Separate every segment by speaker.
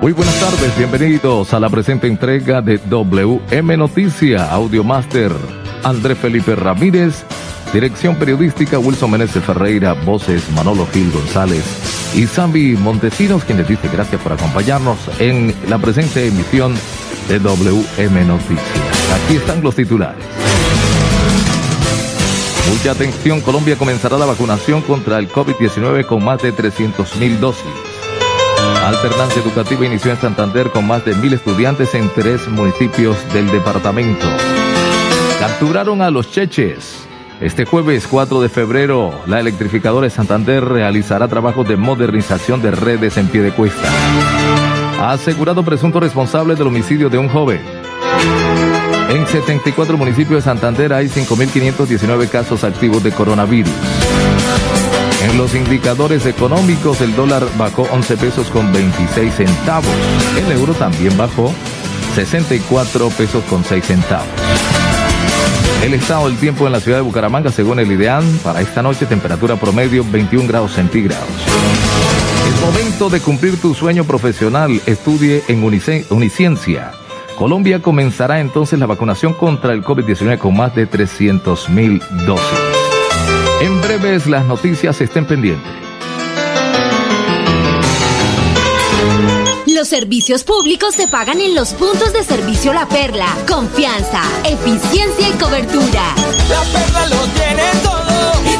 Speaker 1: Muy buenas tardes, bienvenidos a la presente entrega de WM Noticia, Audio Master, André Felipe Ramírez, Dirección Periodística Wilson Meneses Ferreira, Voces Manolo Gil González y Sambi Montesinos, quien les dice gracias por acompañarnos en la presente emisión de WM Noticias. Aquí están los titulares. Mucha atención, Colombia comenzará la vacunación contra el COVID-19 con más de 300.000 dosis. Alternancia Educativa inició en Santander con más de mil estudiantes en tres municipios del departamento. Capturaron a los cheches. Este jueves 4 de febrero, la electrificadora de Santander realizará trabajos de modernización de redes en pie de cuesta. Ha asegurado presunto responsable del homicidio de un joven. En 74 municipios de Santander hay 5.519 casos activos de coronavirus. En los indicadores económicos, el dólar bajó 11 pesos con 26 centavos. El euro también bajó 64 pesos con 6 centavos. El estado del tiempo en la ciudad de Bucaramanga, según el IDEAN, para esta noche temperatura promedio 21 grados centígrados. Es momento de cumplir tu sueño profesional. Estudie en Uniciencia. Colombia comenzará entonces la vacunación contra el COVID-19 con más de 300 mil dosis. En breves las noticias estén pendientes.
Speaker 2: Los servicios públicos se pagan en los puntos de servicio La Perla. Confianza, eficiencia y cobertura.
Speaker 3: La Perla lo tiene todo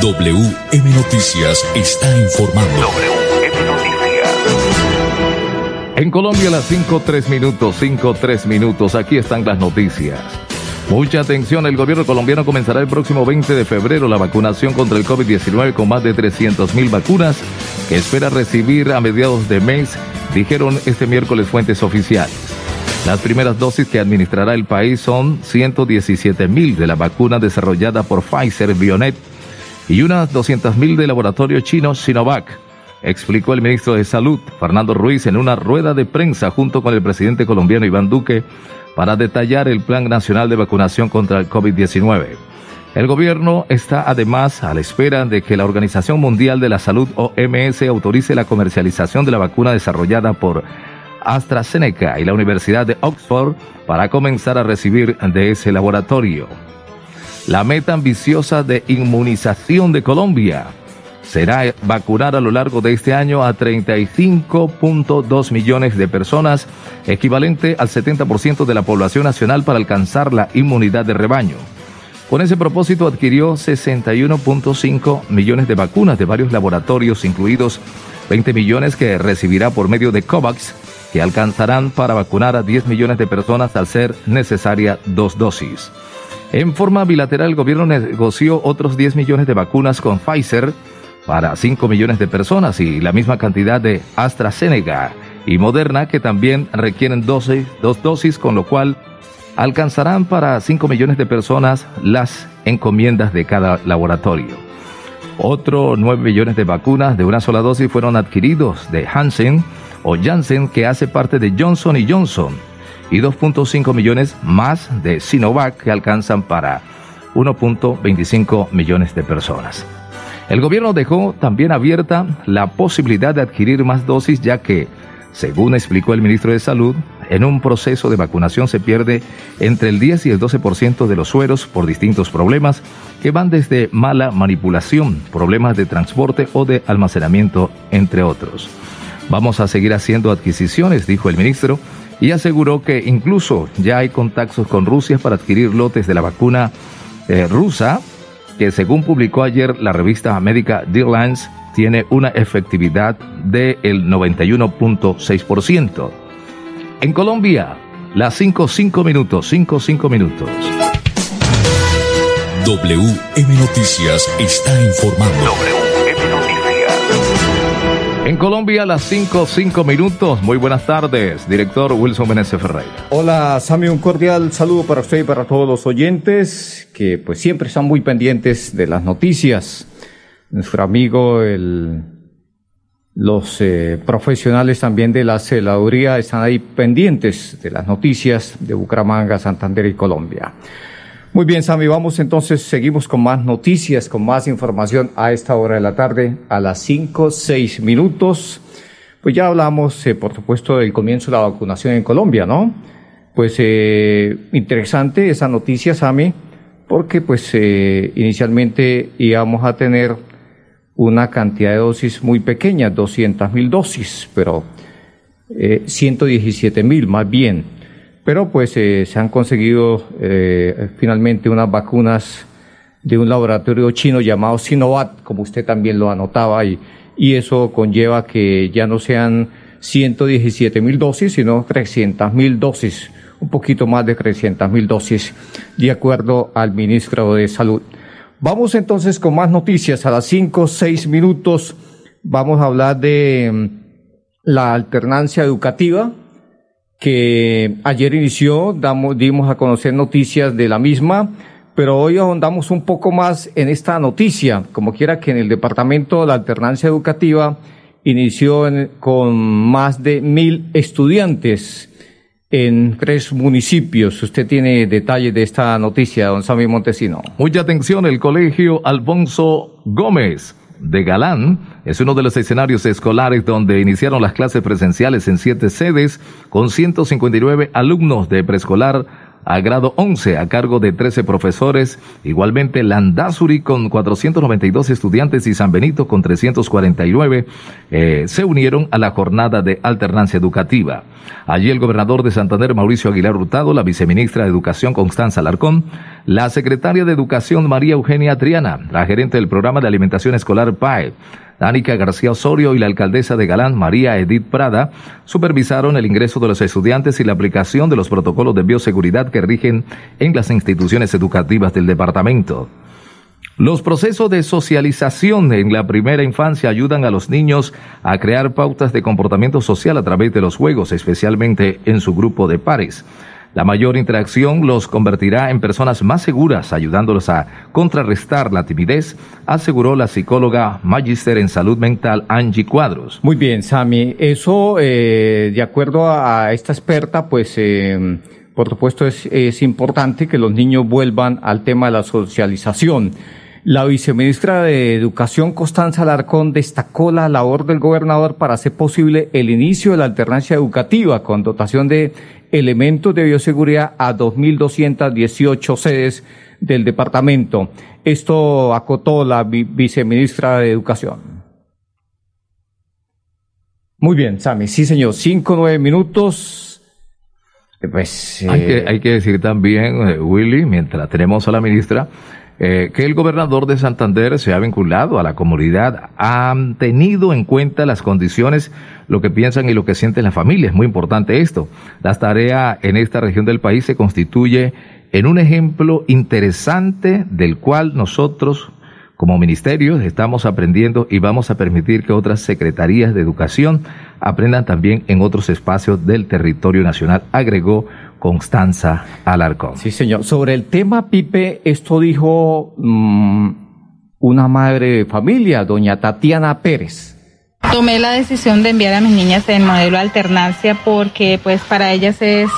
Speaker 4: WM Noticias está informando.
Speaker 5: WM Noticias.
Speaker 1: En Colombia a las 5, 3 minutos, 5, 3 minutos. Aquí están las noticias. Mucha atención, el gobierno colombiano comenzará el próximo 20 de febrero la vacunación contra el COVID-19 con más de 300 mil vacunas que espera recibir a mediados de mes, dijeron este miércoles fuentes oficiales. Las primeras dosis que administrará el país son 117 mil de la vacuna desarrollada por Pfizer Bionet y unas 200.000 del laboratorio chino Sinovac, explicó el ministro de Salud, Fernando Ruiz, en una rueda de prensa junto con el presidente colombiano Iván Duque para detallar el Plan Nacional de Vacunación contra el COVID-19. El gobierno está además a la espera de que la Organización Mundial de la Salud OMS autorice la comercialización de la vacuna desarrollada por AstraZeneca y la Universidad de Oxford para comenzar a recibir de ese laboratorio. La meta ambiciosa de inmunización de Colombia será vacunar a lo largo de este año a 35.2 millones de personas, equivalente al 70% de la población nacional para alcanzar la inmunidad de rebaño. Con ese propósito adquirió 61.5 millones de vacunas de varios laboratorios, incluidos 20 millones que recibirá por medio de COVAX, que alcanzarán para vacunar a 10 millones de personas al ser necesaria dos dosis. En forma bilateral, el gobierno negoció otros 10 millones de vacunas con Pfizer para 5 millones de personas y la misma cantidad de AstraZeneca y Moderna que también requieren dosis, dos dosis, con lo cual alcanzarán para 5 millones de personas las encomiendas de cada laboratorio. Otro 9 millones de vacunas de una sola dosis fueron adquiridos de Hansen o Janssen que hace parte de Johnson Johnson y 2.5 millones más de Sinovac que alcanzan para 1.25 millones de personas. El gobierno dejó también abierta la posibilidad de adquirir más dosis ya que, según explicó el ministro de Salud, en un proceso de vacunación se pierde entre el 10 y el 12% de los sueros por distintos problemas que van desde mala manipulación, problemas de transporte o de almacenamiento, entre otros. Vamos a seguir haciendo adquisiciones, dijo el ministro, y aseguró que incluso ya hay contactos con Rusia para adquirir lotes de la vacuna eh, rusa, que según publicó ayer la revista médica Dearlines, tiene una efectividad del 91.6%. En Colombia, las 5, 5 minutos, 5, 5 minutos.
Speaker 4: WM Noticias está informando.
Speaker 5: Noticias.
Speaker 1: En Colombia, las 5, 5 minutos. Muy buenas tardes, director Wilson Meneses Ferreira.
Speaker 6: Hola, Sami, un cordial saludo para usted y para todos los oyentes que pues siempre están muy pendientes de las noticias. Nuestro amigo, el, los eh, profesionales también de la celaduría están ahí pendientes de las noticias de Bucaramanga, Santander y Colombia. Muy bien, Sami, vamos entonces, seguimos con más noticias, con más información a esta hora de la tarde, a las 5, 6 minutos. Pues ya hablamos, eh, por supuesto, del comienzo de la vacunación en Colombia, ¿no? Pues eh, interesante esa noticia, Sami, porque pues eh, inicialmente íbamos a tener una cantidad de dosis muy pequeña, 200 mil dosis, pero eh, 117 mil más bien pero pues eh, se han conseguido eh, finalmente unas vacunas de un laboratorio chino llamado Sinovac, como usted también lo anotaba, y, y eso conlleva que ya no sean 117 mil dosis, sino 300 mil dosis, un poquito más de 300 mil dosis, de acuerdo al ministro de Salud. Vamos entonces con más noticias. A las 5, 6 minutos vamos a hablar de mm, la alternancia educativa que ayer inició, damos, dimos a conocer noticias de la misma, pero hoy ahondamos un poco más en esta noticia, como quiera que en el Departamento de la Alternancia Educativa inició con más de mil estudiantes en tres municipios. Usted tiene detalles de esta noticia, don Sammy Montesino.
Speaker 1: Mucha atención, el colegio Alfonso Gómez de Galán es uno de los escenarios escolares donde iniciaron las clases presenciales en siete sedes con 159 alumnos de preescolar a grado 11 a cargo de 13 profesores, igualmente Landazuri con 492 estudiantes y San Benito con 349 eh, se unieron a la jornada de alternancia educativa. Allí el gobernador de Santander, Mauricio Aguilar Hurtado, la viceministra de Educación, Constanza Alarcón, la secretaria de Educación, María Eugenia Triana, la gerente del programa de alimentación escolar PAE, Danica García Osorio y la alcaldesa de Galán, María Edith Prada, supervisaron el ingreso de los estudiantes y la aplicación de los protocolos de bioseguridad que rigen en las instituciones educativas del departamento. Los procesos de socialización en la primera infancia ayudan a los niños a crear pautas de comportamiento social a través de los juegos, especialmente en su grupo de pares. La mayor interacción los convertirá en personas más seguras, ayudándolos a contrarrestar la timidez, aseguró la psicóloga magíster en salud mental Angie Cuadros.
Speaker 6: Muy bien, Sami. Eso, eh, de acuerdo a, esta experta, pues, eh, por supuesto, es, es importante que los niños vuelvan al tema de la socialización. La viceministra de Educación, Constanza Alarcón, destacó la labor del gobernador para hacer posible el inicio de la alternancia educativa con dotación de elementos de bioseguridad a 2.218 sedes del departamento. Esto acotó la vi- viceministra de Educación. Muy bien, Sami. Sí, señor. Cinco, nueve minutos. Eh, Pues,
Speaker 1: Hay
Speaker 6: eh,
Speaker 1: que, hay que decir también, eh, Willy, mientras tenemos a la ministra, eh, que el gobernador de Santander se ha vinculado a la comunidad, han tenido en cuenta las condiciones, lo que piensan y lo que sienten las familias. Muy importante esto. La tarea en esta región del país se constituye en un ejemplo interesante del cual nosotros como ministerio estamos aprendiendo y vamos a permitir que otras secretarías de educación aprendan también en otros espacios del territorio nacional, agregó Constanza Alarcón.
Speaker 6: Sí, señor. Sobre el tema Pipe, esto dijo mm, una madre de familia, doña Tatiana Pérez.
Speaker 7: Tomé la decisión de enviar a mis niñas en modelo alternancia porque pues para ellas es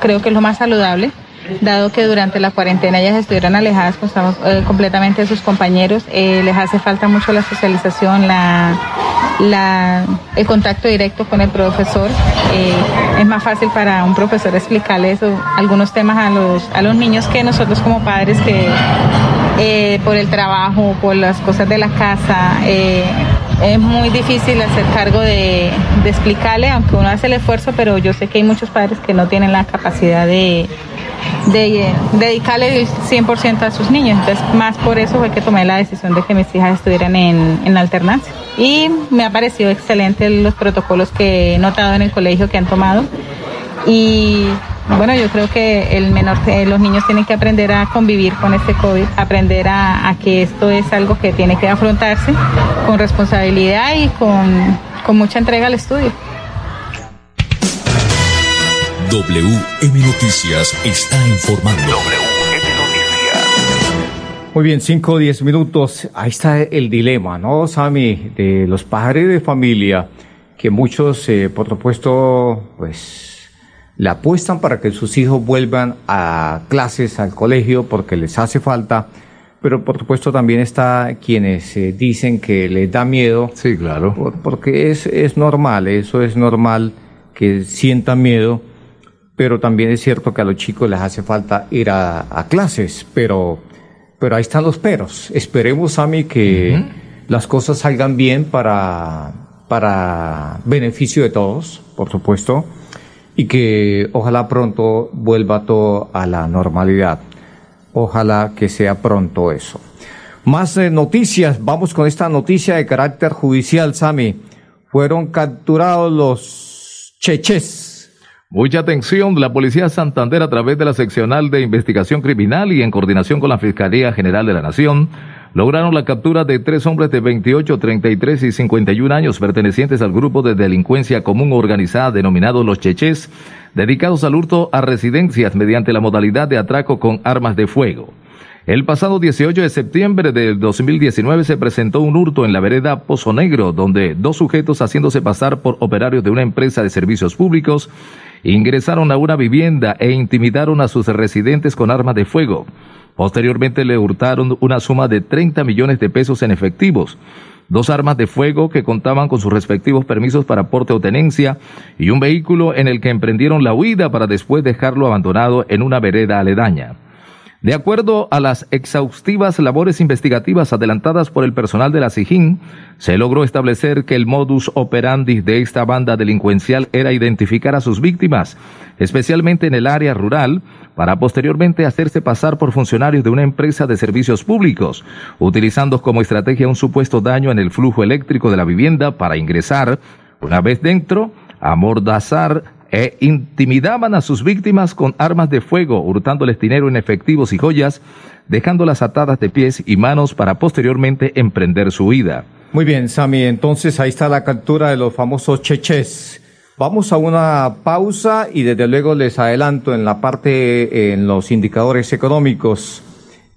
Speaker 7: creo que es lo más saludable, dado que durante la cuarentena ellas estuvieron alejadas pues, eh, completamente de sus compañeros, eh, les hace falta mucho la socialización, la, el contacto directo con el profesor. Eh, es más fácil para un profesor explicarles algunos temas a los, a los niños que nosotros como padres que por el trabajo, por las cosas de la casa, es muy difícil hacer cargo de, de, explicarle, aunque uno hace el esfuerzo, pero yo sé que hay muchos padres que no tienen la capacidad de, de dedicarle el 100% a sus niños. Entonces, más por eso fue que tomé la decisión de que mis hijas estuvieran en, en alternancia. Y me ha parecido excelente los protocolos que he notado en el colegio que han tomado. Y bueno, yo creo que el menor, los niños tienen que aprender a convivir con este COVID, aprender a, a que esto es algo que tiene que afrontarse con responsabilidad y con, con mucha entrega al estudio.
Speaker 4: WM Noticias está informando.
Speaker 5: WM Noticias.
Speaker 6: Muy bien, 5 o 10 minutos. Ahí está el dilema, ¿no, Sami? De los padres de familia, que muchos, eh, por supuesto, pues, le apuestan para que sus hijos vuelvan a clases, al colegio, porque les hace falta. Pero por supuesto también está quienes eh, dicen que les da miedo.
Speaker 1: Sí, claro.
Speaker 6: Por- porque es, es normal, eso es normal que sientan miedo pero también es cierto que a los chicos les hace falta ir a, a clases, pero, pero ahí están los peros. Esperemos, a mí que las cosas salgan bien para, para beneficio de todos, por supuesto, y que ojalá pronto vuelva todo a la normalidad. Ojalá que sea pronto eso. Más eh, noticias, vamos con esta noticia de carácter judicial, Sami. Fueron capturados los cheches.
Speaker 1: Mucha atención, la Policía Santander a través de la seccional de investigación criminal y en coordinación con la Fiscalía General de la Nación lograron la captura de tres hombres de 28, 33 y 51 años pertenecientes al grupo de delincuencia común organizada denominado Los Cheches, dedicados al hurto a residencias mediante la modalidad de atraco con armas de fuego. El pasado 18 de septiembre del 2019 se presentó un hurto en la vereda Pozo Negro, donde dos sujetos haciéndose pasar por operarios de una empresa de servicios públicos ingresaron a una vivienda e intimidaron a sus residentes con armas de fuego. Posteriormente le hurtaron una suma de 30 millones de pesos en efectivos, dos armas de fuego que contaban con sus respectivos permisos para porte o tenencia y un vehículo en el que emprendieron la huida para después dejarlo abandonado en una vereda aledaña. De acuerdo a las exhaustivas labores investigativas adelantadas por el personal de la SIJIN, se logró establecer que el modus operandi de esta banda delincuencial era identificar a sus víctimas, especialmente en el área rural, para posteriormente hacerse pasar por funcionarios de una empresa de servicios públicos, utilizando como estrategia un supuesto daño en el flujo eléctrico de la vivienda para ingresar, una vez dentro, amordazar e intimidaban a sus víctimas con armas de fuego, hurtándoles dinero en efectivos y joyas, dejándolas atadas de pies y manos para posteriormente emprender su huida.
Speaker 6: Muy bien, Sami, entonces ahí está la captura de los famosos cheches. Vamos a una pausa y desde luego les adelanto en la parte, en los indicadores económicos,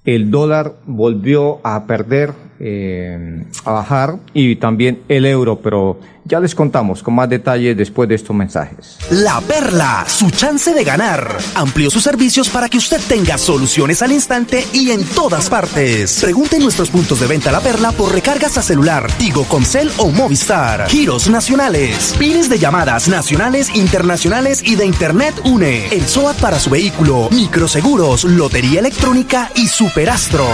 Speaker 6: el dólar volvió a perder, eh, a bajar y también el euro, pero ya les contamos con más detalles después de estos mensajes.
Speaker 8: La Perla, su chance de ganar. Amplió sus servicios para que usted tenga soluciones al instante y en todas partes. Pregunte nuestros puntos de venta La Perla por recargas a celular, Tigo, Comcel o Movistar. Giros nacionales, pines de llamadas nacionales, internacionales y de Internet UNE. El SOAT para su vehículo, microseguros, lotería electrónica y superastro.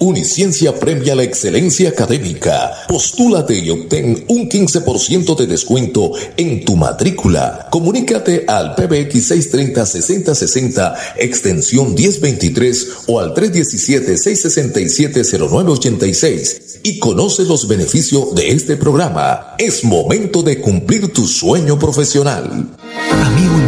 Speaker 4: Uniciencia premia la excelencia académica. Postúlate y obtén un 15% de descuento en tu matrícula. Comunícate al PBX 630-6060, extensión 1023 o al 317-667-0986 y conoce los beneficios de este programa. Es momento de cumplir tu sueño profesional.
Speaker 9: Amigo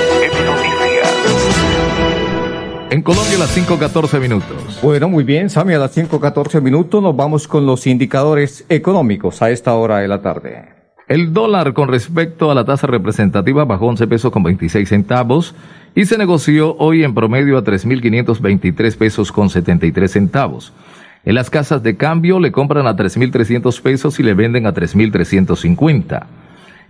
Speaker 1: En Colombia las 5.14 minutos.
Speaker 6: Bueno, muy bien, Sami, a las 5.14 minutos nos vamos con los indicadores económicos a esta hora de la tarde.
Speaker 1: El dólar con respecto a la tasa representativa bajó 11 pesos con 26 centavos y se negoció hoy en promedio a 3.523 pesos con 73 centavos. En las casas de cambio le compran a 3.300 pesos y le venden a 3.350.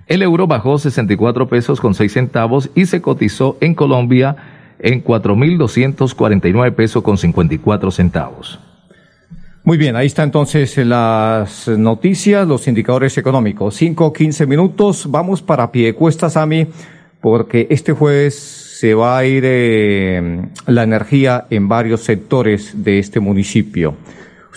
Speaker 1: El euro bajó 64 pesos con 6 centavos y se cotizó en Colombia en 4.249 pesos con 54 centavos.
Speaker 6: Muy bien, ahí está entonces las noticias, los indicadores económicos. 5, 15 minutos, vamos para Piedecuesta, Sami, porque este jueves se va a ir eh, la energía en varios sectores de este municipio.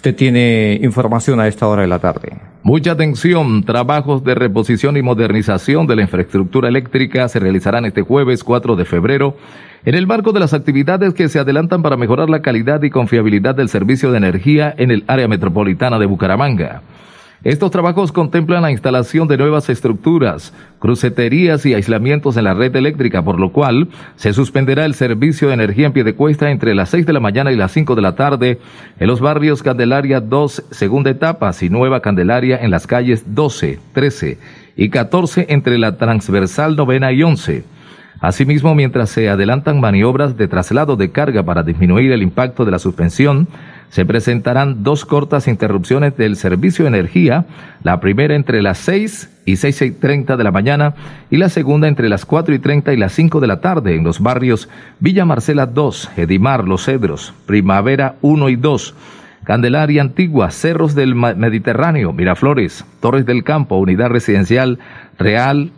Speaker 6: Usted tiene información a esta hora de la tarde.
Speaker 1: Mucha atención, trabajos de reposición y modernización de la infraestructura eléctrica se realizarán este jueves 4 de febrero en el marco de las actividades que se adelantan para mejorar la calidad y confiabilidad del servicio de energía en el área metropolitana de Bucaramanga. Estos trabajos contemplan la instalación de nuevas estructuras, cruceterías y aislamientos en la red eléctrica, por lo cual se suspenderá el servicio de energía en pie de cuesta entre las 6 de la mañana y las 5 de la tarde en los barrios Candelaria 2, segunda etapa, y Nueva Candelaria en las calles 12, 13 y 14 entre la transversal novena y 11. Asimismo, mientras se adelantan maniobras de traslado de carga para disminuir el impacto de la suspensión, se presentarán dos cortas interrupciones del servicio de energía, la primera entre las 6 y 6 y 30 de la mañana y la segunda entre las 4 y 30 y las 5 de la tarde en los barrios Villa Marcela 2, Edimar, Los Cedros, Primavera 1 y 2, Candelaria Antigua, Cerros del Mediterráneo, Miraflores, Torres del Campo, Unidad Residencial Real,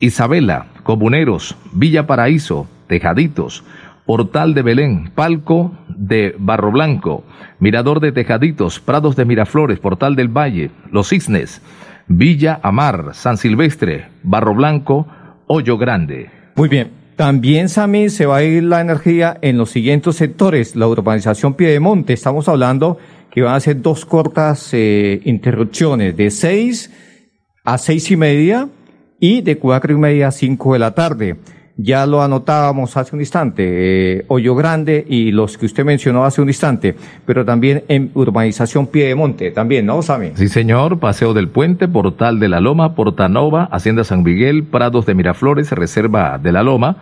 Speaker 1: Isabela, Comuneros, Villa Paraíso, Tejaditos, Portal de Belén, Palco de Barro Blanco, Mirador de Tejaditos, Prados de Miraflores, Portal del Valle, Los Cisnes, Villa Amar, San Silvestre, Barro Blanco, Hoyo Grande.
Speaker 6: Muy bien. También, Sami, se va a ir la energía en los siguientes sectores. La urbanización Piedemonte, estamos hablando que van a ser dos cortas eh, interrupciones de seis a seis y media y de cuatro y media a cinco de la tarde. Ya lo anotábamos hace un instante, eh, Hoyo Grande y los que usted mencionó hace un instante, pero también en urbanización Piedemonte, también, ¿no, Sami?
Speaker 1: Sí, señor, Paseo del Puente, Portal de la Loma, Portanova, Hacienda San Miguel, Prados de Miraflores, Reserva de la Loma,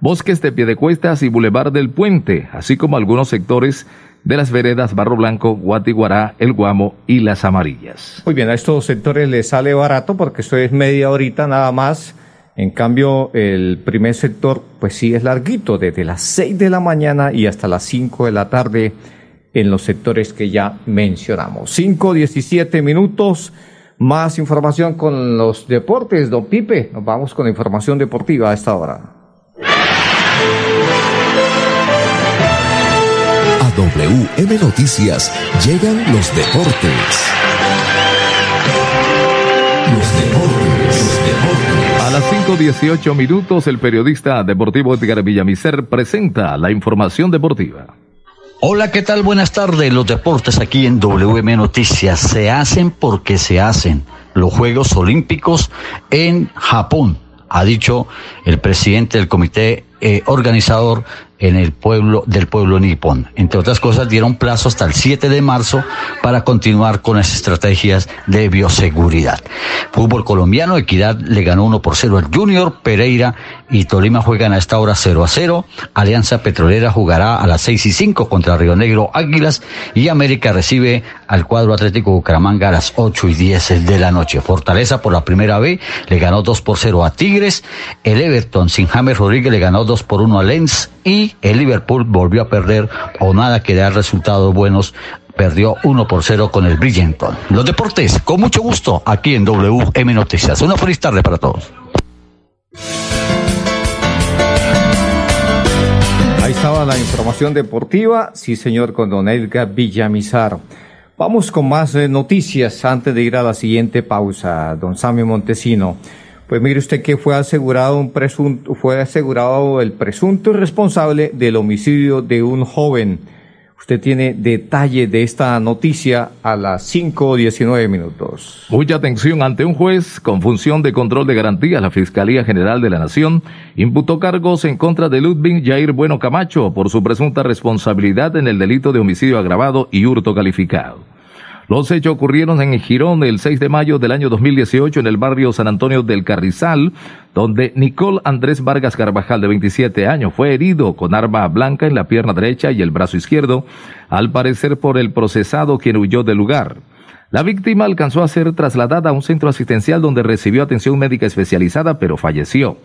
Speaker 1: Bosques de Piedecuestas y Boulevard del Puente, así como algunos sectores de las veredas Barro Blanco, Guatiguará, El Guamo y Las Amarillas.
Speaker 6: Muy bien, a estos sectores les sale barato porque esto es media horita nada más. En cambio, el primer sector, pues sí es larguito, desde las 6 de la mañana y hasta las 5 de la tarde en los sectores que ya mencionamos. 5, 17 minutos. Más información con los deportes, don Pipe. Nos vamos con información deportiva a esta hora.
Speaker 10: WM Noticias llegan los deportes.
Speaker 1: Los deportes. A las 5.18 minutos, el periodista deportivo Edgar Villamicer presenta la información deportiva.
Speaker 11: Hola, ¿qué tal? Buenas tardes. Los deportes aquí en WM Noticias se hacen porque se hacen. Los Juegos Olímpicos en Japón, ha dicho el presidente del comité eh, organizador en el pueblo del pueblo nipón. Entre otras cosas, dieron plazo hasta el 7 de marzo para continuar con las estrategias de bioseguridad. Fútbol colombiano, Equidad le ganó 1 por 0 al Junior, Pereira y Tolima juegan a esta hora 0 a 0. Alianza Petrolera jugará a las 6 y 5 contra Río Negro Águilas y América recibe al cuadro Atlético Bucaramanga a las 8 y 10 de la noche. Fortaleza por la primera vez le ganó 2 por 0 a Tigres. El Everton sin James Rodríguez le ganó 2 por 1 a Lens y el Liverpool volvió a perder o nada que dar resultados buenos perdió 1 por 0 con el Bridgeton. Los deportes, con mucho gusto, aquí en WM Noticias. Una feliz tarde para todos.
Speaker 6: Ahí estaba la información deportiva, sí señor, con don Edgar Villamizar. Vamos con más eh, noticias antes de ir a la siguiente pausa, don Samio Montesino. Pues mire usted que fue asegurado un presunto, fue asegurado el presunto responsable del homicidio de un joven. Usted tiene detalle de esta noticia a las 5.19 minutos.
Speaker 1: Mucha atención ante un juez con función de control de garantía. La Fiscalía General de la Nación imputó cargos en contra de Ludwig Jair Bueno Camacho por su presunta responsabilidad en el delito de homicidio agravado y hurto calificado. Los hechos ocurrieron en Girón el 6 de mayo del año 2018 en el barrio San Antonio del Carrizal, donde Nicole Andrés Vargas Carvajal, de 27 años, fue herido con arma blanca en la pierna derecha y el brazo izquierdo, al parecer por el procesado quien huyó del lugar. La víctima alcanzó a ser trasladada a un centro asistencial donde recibió atención médica especializada, pero falleció.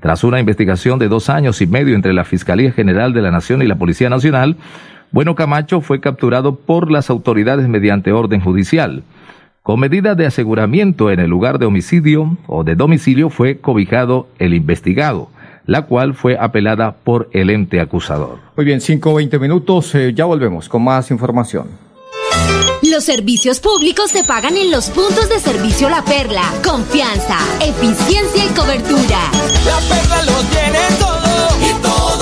Speaker 1: Tras una investigación de dos años y medio entre la Fiscalía General de la Nación y la Policía Nacional, bueno Camacho fue capturado por las autoridades mediante orden judicial. Con medida de aseguramiento en el lugar de homicidio o de domicilio fue cobijado el investigado, la cual fue apelada por el ente acusador.
Speaker 6: Muy bien, 5 20 minutos, eh, ya volvemos con más información.
Speaker 2: Los servicios públicos se pagan en los puntos de servicio La Perla. Confianza, eficiencia y cobertura.
Speaker 3: La perla lo tiene todo y todo.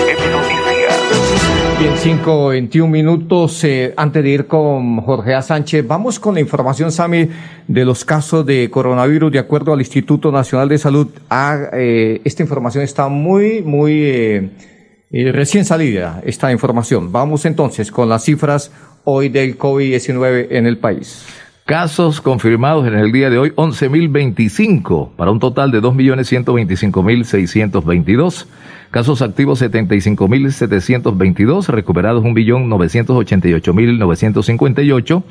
Speaker 6: Bien, 5, 21 minutos. eh, antes de ir con Jorge A. Sánchez, vamos con la información, Sami, de los casos de coronavirus. De acuerdo al Instituto Nacional de Salud, ah, eh, esta información está muy, muy eh, eh, recién salida, esta información. Vamos entonces con las cifras hoy del COVID-19 en el país.
Speaker 1: Casos confirmados en el día de hoy, 11.025, para un total de 2.125.622. Casos activos, 75.722. Recuperados, 1.988.958.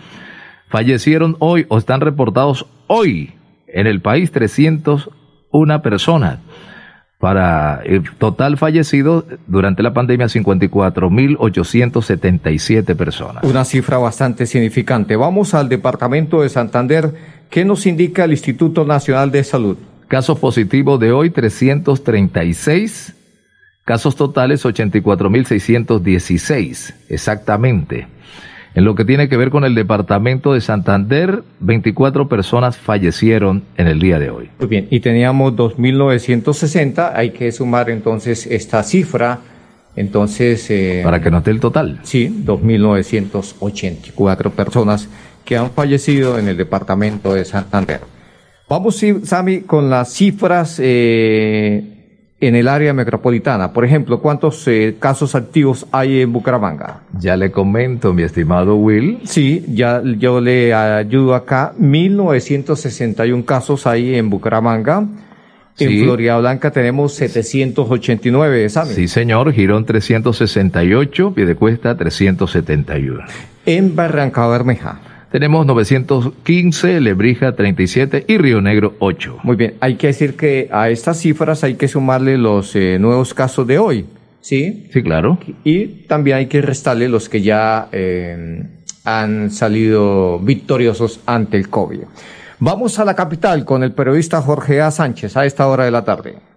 Speaker 1: Fallecieron hoy o están reportados hoy en el país 301 personas. Para el total fallecido durante la pandemia, 54.877 personas.
Speaker 6: Una cifra bastante significante. Vamos al departamento de Santander. ¿Qué nos indica el Instituto Nacional de Salud?
Speaker 1: Casos positivos de hoy, 336. Casos totales, 84.616. Exactamente. En lo que tiene que ver con el departamento de Santander, 24 personas fallecieron en el día de hoy.
Speaker 6: Muy bien, y teníamos 2.960. Hay que sumar entonces esta cifra. Entonces. eh,
Speaker 1: Para que note el total.
Speaker 6: Sí, 2.984 personas que han fallecido en el departamento de Santander. Vamos, Sami, con las cifras eh, en el área metropolitana. Por ejemplo, ¿cuántos eh, casos activos hay en Bucaramanga?
Speaker 1: Ya le comento, mi estimado Will.
Speaker 6: Sí, ya yo le ayudo acá. 1961 casos hay en Bucaramanga. En
Speaker 1: Sí.
Speaker 6: Florida Blanca tenemos 789, ¿sabe?
Speaker 1: Sí, señor. Girón 368, Piedecuesta 371.
Speaker 6: En Barranca Bermeja.
Speaker 1: Tenemos 915, Lebrija 37 y Río Negro 8.
Speaker 6: Muy bien, hay que decir que a estas cifras hay que sumarle los eh, nuevos casos de hoy, ¿sí?
Speaker 1: Sí, claro.
Speaker 6: Y también hay que restarle los que ya eh, han salido victoriosos ante el COVID. Vamos a la capital con el periodista Jorge A. Sánchez a esta hora de la tarde.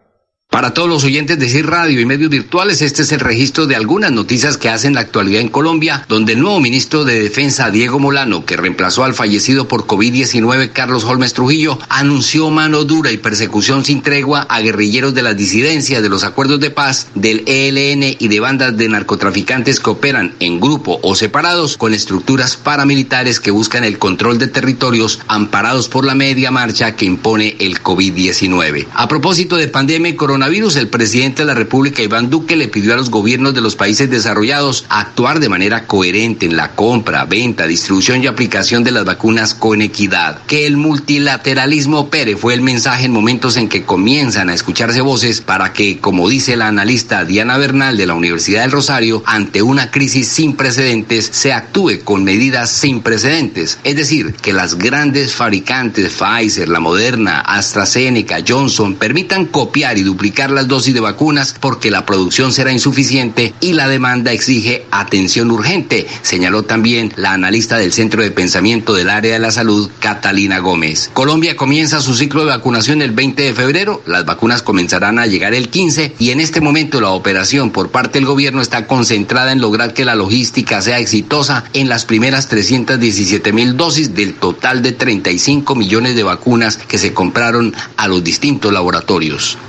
Speaker 12: Para todos los oyentes de CIR Radio y medios virtuales, este es el registro de algunas noticias que hacen la actualidad en Colombia, donde el nuevo ministro de Defensa, Diego Molano, que reemplazó al fallecido por COVID-19 Carlos Holmes Trujillo, anunció mano dura y persecución sin tregua a guerrilleros de las disidencias de los acuerdos de paz, del ELN y de bandas de narcotraficantes que operan en grupo o separados con estructuras paramilitares que buscan el control de territorios amparados por la media marcha que impone el COVID-19. A propósito de pandemia y coronavirus, el presidente de la República, Iván Duque, le pidió a los gobiernos de los países desarrollados actuar de manera coherente en la compra, venta, distribución y aplicación de las vacunas con equidad. Que el multilateralismo opere fue el mensaje en momentos en que comienzan a escucharse voces para que, como dice la analista Diana Bernal de la Universidad del Rosario, ante una crisis sin precedentes se actúe con medidas sin precedentes. Es decir, que las grandes fabricantes Pfizer, la Moderna, AstraZeneca, Johnson permitan copiar y duplicar aplicar las dosis de vacunas porque la producción será insuficiente y la demanda exige atención urgente, señaló también la analista del Centro de Pensamiento del Área de la Salud, Catalina Gómez. Colombia comienza su ciclo de vacunación el 20 de febrero, las vacunas comenzarán a llegar el 15 y en este momento la operación por parte del gobierno está concentrada en lograr que la logística sea exitosa en las primeras 317 mil dosis del total de 35 millones de vacunas que se compraron a los distintos laboratorios.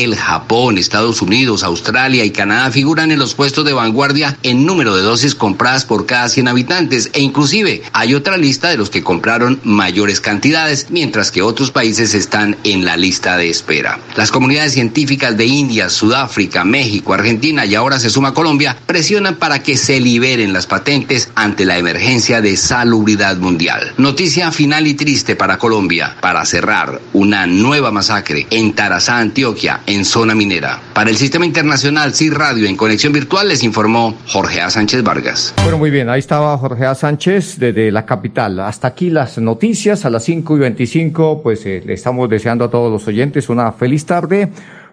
Speaker 12: Israel, Japón, Estados Unidos, Australia y Canadá figuran en los puestos de vanguardia en número de dosis compradas por cada 100 habitantes e inclusive hay otra lista de los que compraron mayores cantidades, mientras que otros países están en la lista de espera. Las comunidades científicas de India, Sudáfrica, México, Argentina y ahora se suma Colombia presionan para que se liberen las patentes ante la emergencia de salubridad mundial. Noticia final y triste para Colombia. Para cerrar, una nueva masacre en Tarazá, Antioquia, en zona minera. Para el Sistema Internacional CIR Radio en conexión virtual les informó Jorge A. Sánchez Vargas.
Speaker 6: Bueno, muy bien, ahí estaba Jorge A. Sánchez desde la capital. Hasta aquí las noticias a las 5 y 25. Pues eh, le estamos deseando a todos los oyentes una feliz tarde.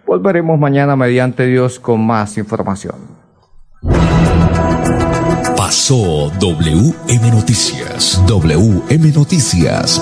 Speaker 6: Volveremos mañana mediante Dios con más información.
Speaker 10: Pasó WM Noticias. WM Noticias.